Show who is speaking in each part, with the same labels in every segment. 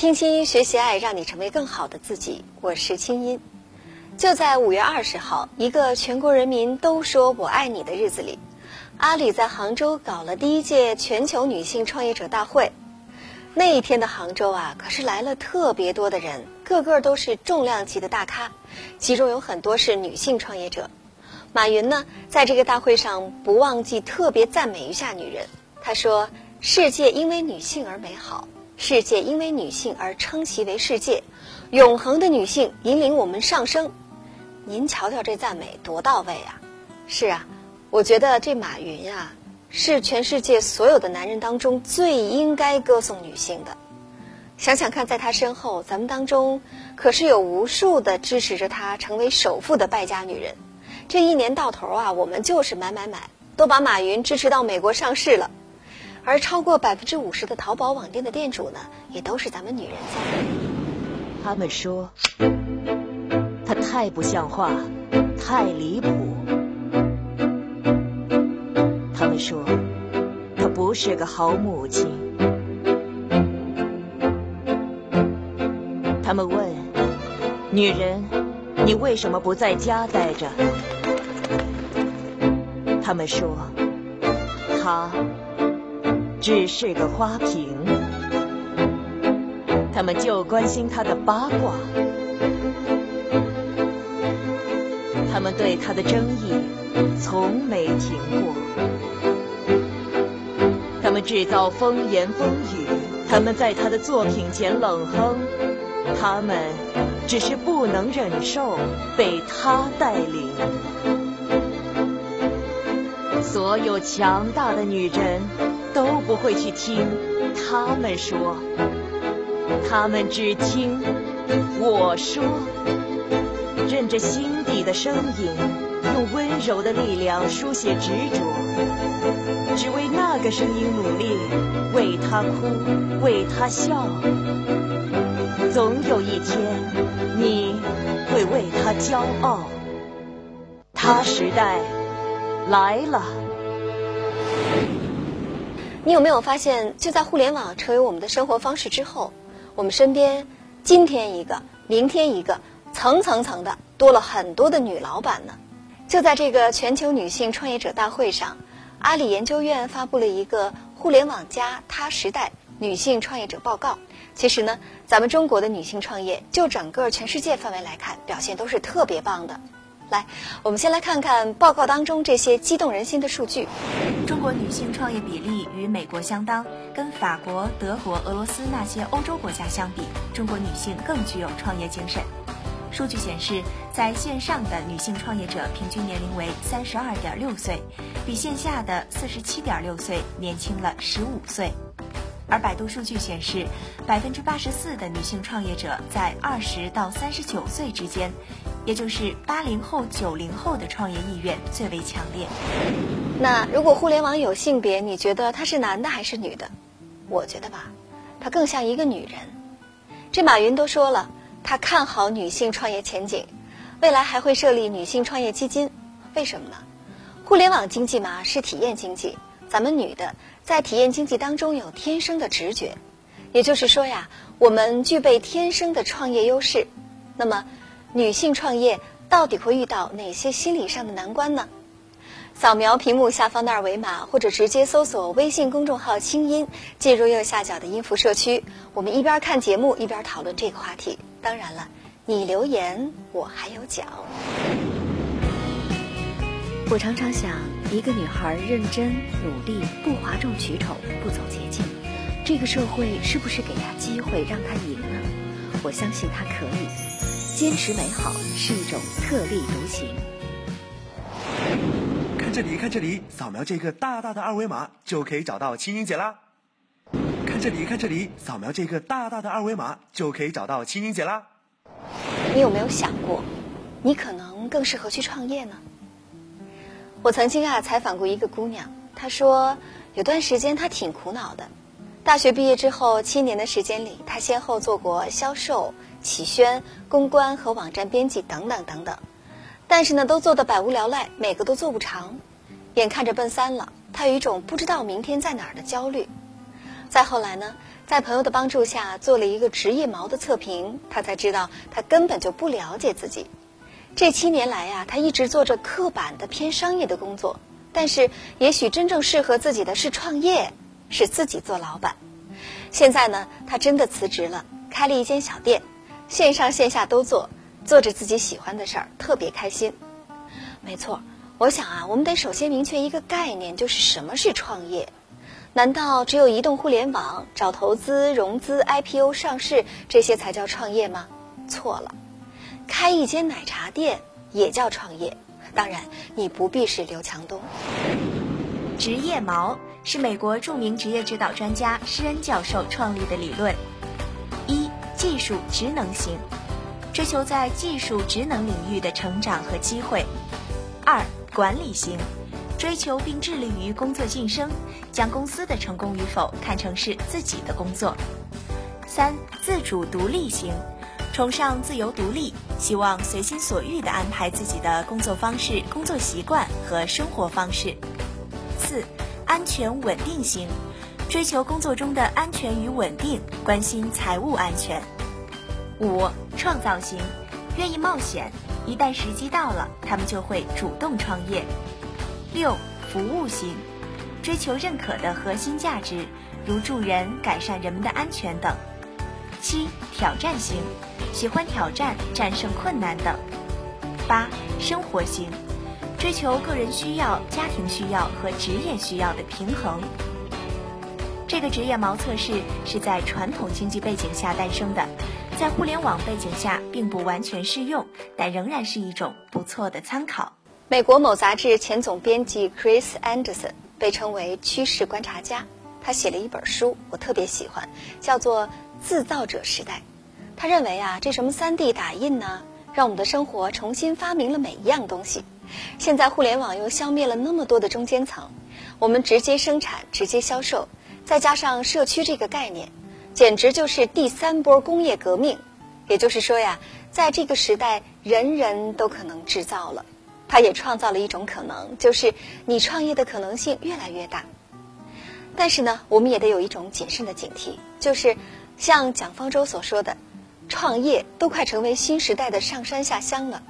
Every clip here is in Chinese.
Speaker 1: 听清音学习爱，让你成为更好的自己。我是清音。就在五月二十号，一个全国人民都说我爱你的日子里，阿里在杭州搞了第一届全球女性创业者大会。那一天的杭州啊，可是来了特别多的人，个个都是重量级的大咖，其中有很多是女性创业者。马云呢，在这个大会上不忘记特别赞美一下女人。他说：“世界因为女性而美好，世界因为女性而称其为世界，永恒的女性引领我们上升。”您瞧瞧这赞美多到位啊！是啊，我觉得这马云啊，是全世界所有的男人当中最应该歌颂女性的。想想看，在他身后，咱们当中可是有无数的支持着他成为首富的败家女人。这一年到头啊，我们就是买买买，都把马云支持到美国上市了。而超过百分之五十的淘宝网店的店主呢，也都是咱们女人在。
Speaker 2: 他们说他太不像话，太离谱。他们说他不是个好母亲。他们问女人，你为什么不在家待着？他们说，他只是个花瓶，他们就关心他的八卦，他们对他的争议从没停过，他们制造风言风语，他们在他的作品前冷哼，他们只是不能忍受被他带领。所有强大的女人都不会去听他们说，他们只听我说，任着心底的声音，用温柔的力量书写执着，只为那个声音努力，为他哭，为他笑。总有一天，你会为他骄傲。他时代来了。
Speaker 1: 你有没有发现，就在互联网成为我们的生活方式之后，我们身边今天一个，明天一个，层层层的多了很多的女老板呢？就在这个全球女性创业者大会上，阿里研究院发布了一个《互联网加时代女性创业者报告》。其实呢，咱们中国的女性创业，就整个全世界范围来看，表现都是特别棒的。来，我们先来看看报告当中这些激动人心的数据。
Speaker 3: 中国女性创业比例与美国相当，跟法国、德国、俄罗斯那些欧洲国家相比，中国女性更具有创业精神。数据显示，在线上的女性创业者平均年龄为三十二点六岁，比线下的四十七点六岁年轻了十五岁。而百度数据显示，百分之八十四的女性创业者在二十到三十九岁之间。也就是八零后、九零后的创业意愿最为强烈。
Speaker 1: 那如果互联网有性别，你觉得他是男的还是女的？我觉得吧，他更像一个女人。这马云都说了，他看好女性创业前景，未来还会设立女性创业基金。为什么呢？互联网经济嘛是体验经济，咱们女的在体验经济当中有天生的直觉，也就是说呀，我们具备天生的创业优势。那么。女性创业到底会遇到哪些心理上的难关呢？扫描屏幕下方的二维码，或者直接搜索微信公众号“清音”，进入右下角的音符社区，我们一边看节目一边讨论这个话题。当然了，你留言我还有奖。
Speaker 4: 我常常想，一个女孩认真努力，不哗众取宠，不走捷径，这个社会是不是给她机会让她赢呢？我相信她可以。坚持美好是一种特立独行。
Speaker 5: 看这里，看这里，扫描这个大大的二维码就可以找到青音姐啦。看这里，看这里，扫描这个大大的二维码就可以找到青音姐啦。
Speaker 1: 你有没有想过，你可能更适合去创业呢？我曾经啊采访过一个姑娘，她说有段时间她挺苦恼的。大学毕业之后七年的时间里，她先后做过销售。企宣、公关和网站编辑等等等等，但是呢，都做得百无聊赖，每个都做不长，眼看着奔三了，他有一种不知道明天在哪儿的焦虑。再后来呢，在朋友的帮助下做了一个职业锚的测评，他才知道他根本就不了解自己。这七年来呀，他一直做着刻板的偏商业的工作，但是也许真正适合自己的是创业，是自己做老板。现在呢，他真的辞职了，开了一间小店，线上线下都做，做着自己喜欢的事儿，特别开心。没错，我想啊，我们得首先明确一个概念，就是什么是创业。难道只有移动互联网、找投资、融资、IPO 上市这些才叫创业吗？错了，开一间奶茶店也叫创业。当然，你不必是刘强东。
Speaker 3: 职业锚是美国著名职业指导专家施恩教授创立的理论。术职能型，追求在技术职能领域的成长和机会；二、管理型。追求并致力于工作晋升，将公司的成功与否看成是自己的工作。三、自主独立型，崇尚自由独立，希望随心所欲地安排自己的工作方式、工作习惯和生活方式。四、安全稳定型，追求工作中的安全与稳定，关心财务安全。五、创造型，愿意冒险，一旦时机到了，他们就会主动创业。六、服务型，追求认可的核心价值，如助人、改善人们的安全等。七、挑战型，喜欢挑战、战胜困难等。八、生活型，追求个人需要、家庭需要和职业需要的平衡。这个职业锚测试是在传统经济背景下诞生的，在互联网背景下并不完全适用，但仍然是一种不错的参考。
Speaker 1: 美国某杂志前总编辑 Chris Anderson 被称为趋势观察家，他写了一本书，我特别喜欢，叫做《自造者时代》。他认为啊，这什么 3D 打印呢，让我们的生活重新发明了每一样东西。现在互联网又消灭了那么多的中间层，我们直接生产、直接销售，再加上社区这个概念，简直就是第三波工业革命。也就是说呀，在这个时代，人人都可能制造了。它也创造了一种可能，就是你创业的可能性越来越大。但是呢，我们也得有一种谨慎的警惕，就是像蒋方舟所说的，创业都快成为新时代的上山下乡了。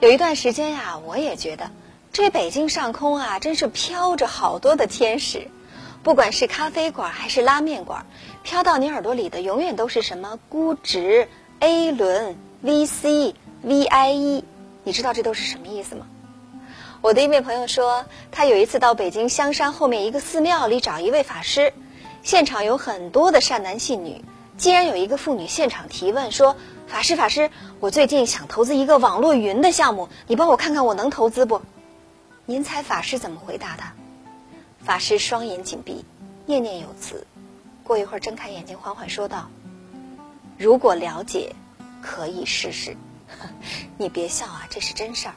Speaker 1: 有一段时间呀，我也觉得这北京上空啊，真是飘着好多的天使，不管是咖啡馆还是拉面馆，飘到你耳朵里的永远都是什么估值、A 轮、VC、VIE。你知道这都是什么意思吗？我的一位朋友说，他有一次到北京香山后面一个寺庙里找一位法师，现场有很多的善男信女。竟然有一个妇女现场提问说：“法师，法师，我最近想投资一个网络云的项目，你帮我看看我能投资不？”您猜法师怎么回答的？法师双眼紧闭，念念有词，过一会儿睁开眼睛，缓缓说道：“如果了解，可以试试。”你别笑啊，这是真事儿。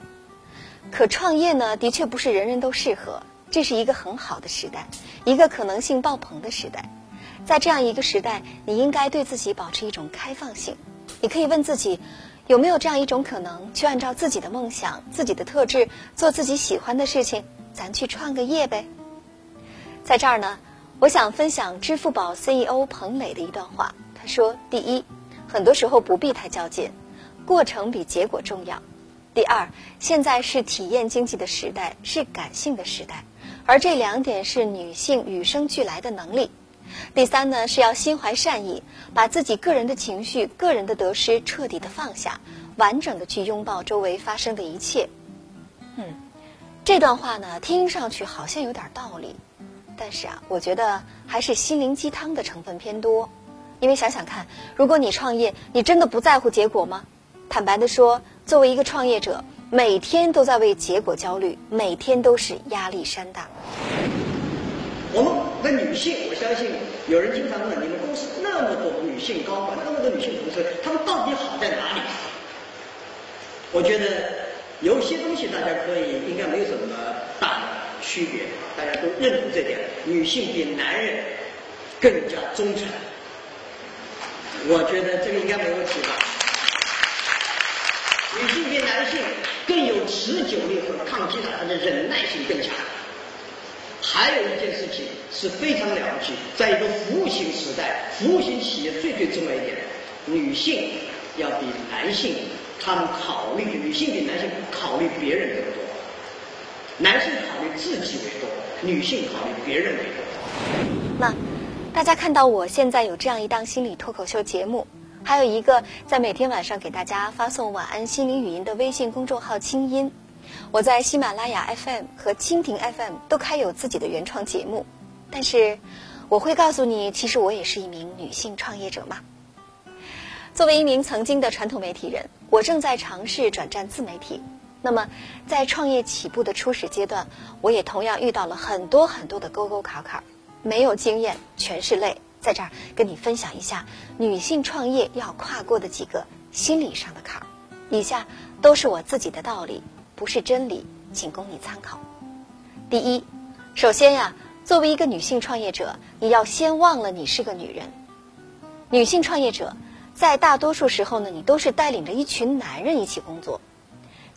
Speaker 1: 可创业呢，的确不是人人都适合。这是一个很好的时代，一个可能性爆棚的时代。在这样一个时代，你应该对自己保持一种开放性。你可以问自己，有没有这样一种可能，去按照自己的梦想、自己的特质，做自己喜欢的事情？咱去创个业呗。在这儿呢，我想分享支付宝 CEO 彭磊的一段话。他说：第一，很多时候不必太较劲。过程比结果重要。第二，现在是体验经济的时代，是感性的时代，而这两点是女性与生俱来的能力。第三呢，是要心怀善意，把自己个人的情绪、个人的得失彻底的放下，完整的去拥抱周围发生的一切。嗯，这段话呢，听上去好像有点道理，但是啊，我觉得还是心灵鸡汤的成分偏多。因为想想看，如果你创业，你真的不在乎结果吗？坦白的说，作为一个创业者，每天都在为结果焦虑，每天都是压力山大。
Speaker 6: 我们的女性，我相信有人经常问：你们公司那么多女性高管，那么多女性同事，她们到底好在哪里？我觉得有些东西大家可以应该没有什么大区别，大家都认同这点：女性比男人更加忠诚。我觉得这个应该没问题吧。女性比男性更有持久力和抗击打，她的忍耐性更强。还有一件事情是非常了不起，在一个服务型时代，服务型企业最最重要一点，女性要比男性，他们考虑女性比男性考虑别人更多，男性考虑自己为多，女性考虑别人为多。
Speaker 1: 那大家看到我现在有这样一档心理脱口秀节目，还有一个在每天晚上给大家发送晚安心灵语音的微信公众号“清音”。我在喜马拉雅 FM 和蜻蜓 FM 都开有自己的原创节目，但是我会告诉你，其实我也是一名女性创业者嘛。作为一名曾经的传统媒体人，我正在尝试转战自媒体。那么，在创业起步的初始阶段，我也同样遇到了很多很多的沟沟坎坎，没有经验，全是泪。在这儿跟你分享一下女性创业要跨过的几个心理上的坎儿，以下都是我自己的道理。不是真理，仅供你参考。第一，首先呀，作为一个女性创业者，你要先忘了你是个女人。女性创业者，在大多数时候呢，你都是带领着一群男人一起工作。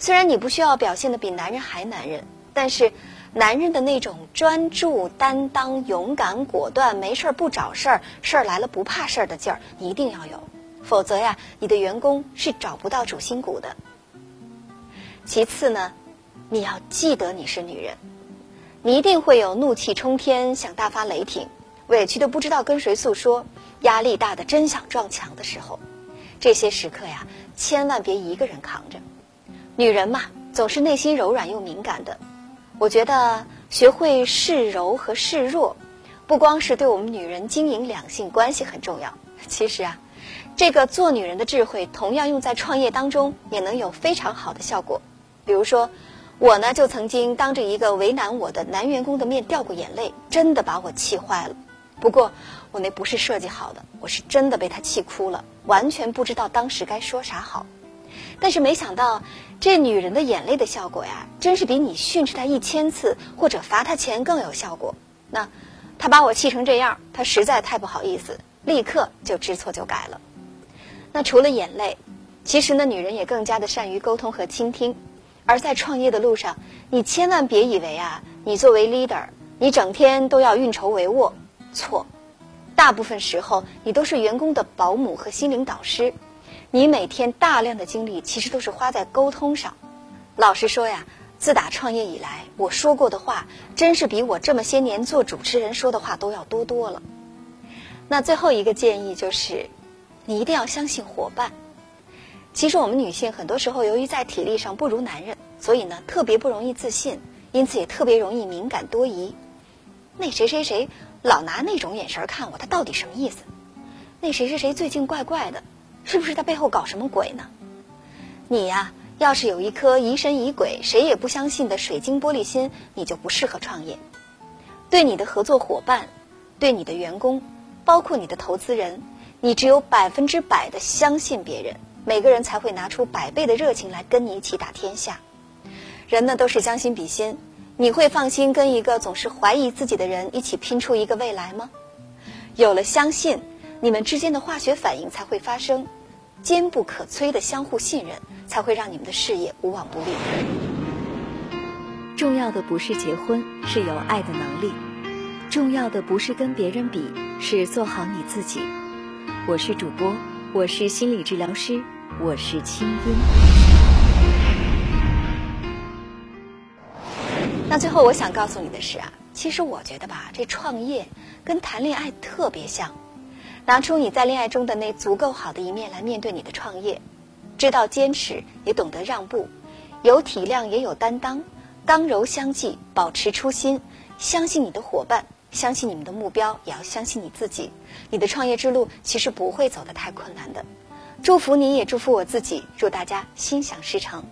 Speaker 1: 虽然你不需要表现的比男人还男人，但是男人的那种专注、担当、勇敢、果断，没事儿不找事儿，事儿来了不怕事儿的劲儿，你一定要有。否则呀，你的员工是找不到主心骨的。其次呢，你要记得你是女人，你一定会有怒气冲天、想大发雷霆、委屈的不知道跟谁诉说、压力大的真想撞墙的时候。这些时刻呀，千万别一个人扛着。女人嘛，总是内心柔软又敏感的。我觉得学会示柔和示弱，不光是对我们女人经营两性关系很重要，其实啊，这个做女人的智慧，同样用在创业当中，也能有非常好的效果。比如说，我呢就曾经当着一个为难我的男员工的面掉过眼泪，真的把我气坏了。不过我那不是设计好的，我是真的被他气哭了，完全不知道当时该说啥好。但是没想到，这女人的眼泪的效果呀，真是比你训斥她一千次或者罚她钱更有效果。那他把我气成这样，他实在太不好意思，立刻就知错就改了。那除了眼泪，其实呢，女人也更加的善于沟通和倾听。而在创业的路上，你千万别以为啊，你作为 leader，你整天都要运筹帷幄。错，大部分时候你都是员工的保姆和心灵导师，你每天大量的精力其实都是花在沟通上。老实说呀，自打创业以来，我说过的话，真是比我这么些年做主持人说的话都要多多了。那最后一个建议就是，你一定要相信伙伴。其实我们女性很多时候由于在体力上不如男人，所以呢特别不容易自信，因此也特别容易敏感多疑。那谁谁谁老拿那种眼神看我，他到底什么意思？那谁谁谁最近怪怪的，是不是他背后搞什么鬼呢？你呀，要是有一颗疑神疑鬼、谁也不相信的水晶玻璃心，你就不适合创业。对你的合作伙伴，对你的员工，包括你的投资人，你只有百分之百的相信别人。每个人才会拿出百倍的热情来跟你一起打天下。人呢都是将心比心，你会放心跟一个总是怀疑自己的人一起拼出一个未来吗？有了相信，你们之间的化学反应才会发生，坚不可摧的相互信任才会让你们的事业无往不利。
Speaker 4: 重要的不是结婚，是有爱的能力；重要的不是跟别人比，是做好你自己。我是主播，我是心理治疗师。我是清音。
Speaker 1: 那最后我想告诉你的是啊，其实我觉得吧，这创业跟谈恋爱特别像，拿出你在恋爱中的那足够好的一面来面对你的创业，知道坚持，也懂得让步，有体谅也有担当，刚柔相济，保持初心，相信你的伙伴，相信你们的目标，也要相信你自己，你的创业之路其实不会走得太困难的。祝福你也祝福我自己，祝大家心想事成。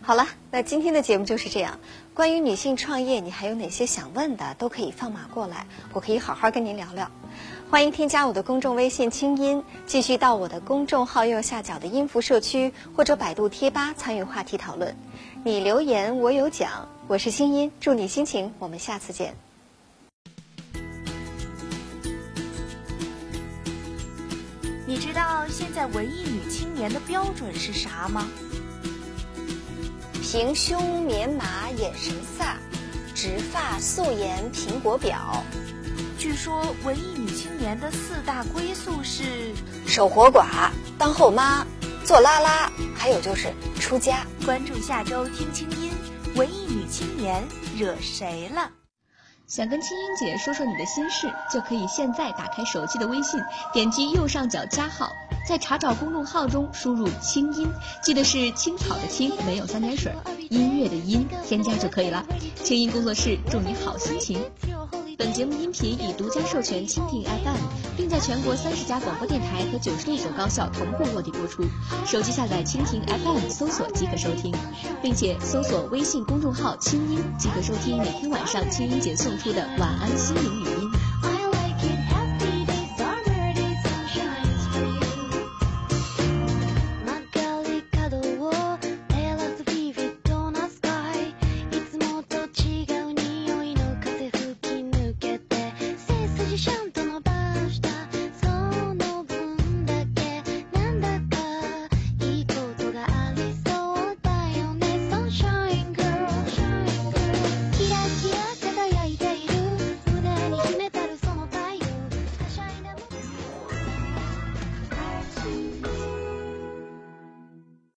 Speaker 1: 好了，那今天的节目就是这样。关于女性创业，你还有哪些想问的，都可以放马过来，我可以好好跟您聊聊。欢迎添加我的公众微信“清音”，继续到我的公众号右下角的音符社区或者百度贴吧参与话题讨论。你留言我有奖，我是清音，祝你心情，我们下次见。
Speaker 3: 你知道现在文艺女青年的标准是啥吗？
Speaker 1: 平胸、棉麻、眼神飒，直发、素颜、苹果表。
Speaker 3: 据说文艺年的四大归宿是
Speaker 1: 守活寡、当后妈、做拉拉，还有就是出家。
Speaker 3: 关注下周听清音，文艺女青年惹谁了？
Speaker 7: 想跟青音姐说说你的心事，就可以现在打开手机的微信，点击右上角加号，在查找公众号中输入“青音”，记得是青草的青，没有三点水，音乐的音，添加就可以了。青音工作室祝你好心情。本节目音频已独家授权蜻蜓 FM，并在全国三十家广播电台和九十六所高校同步落地播出。手机下载蜻蜓 FM 搜索即可收听，并且搜索微信公众号“清音”即可收听每天晚上清音姐送出的晚安心灵语音。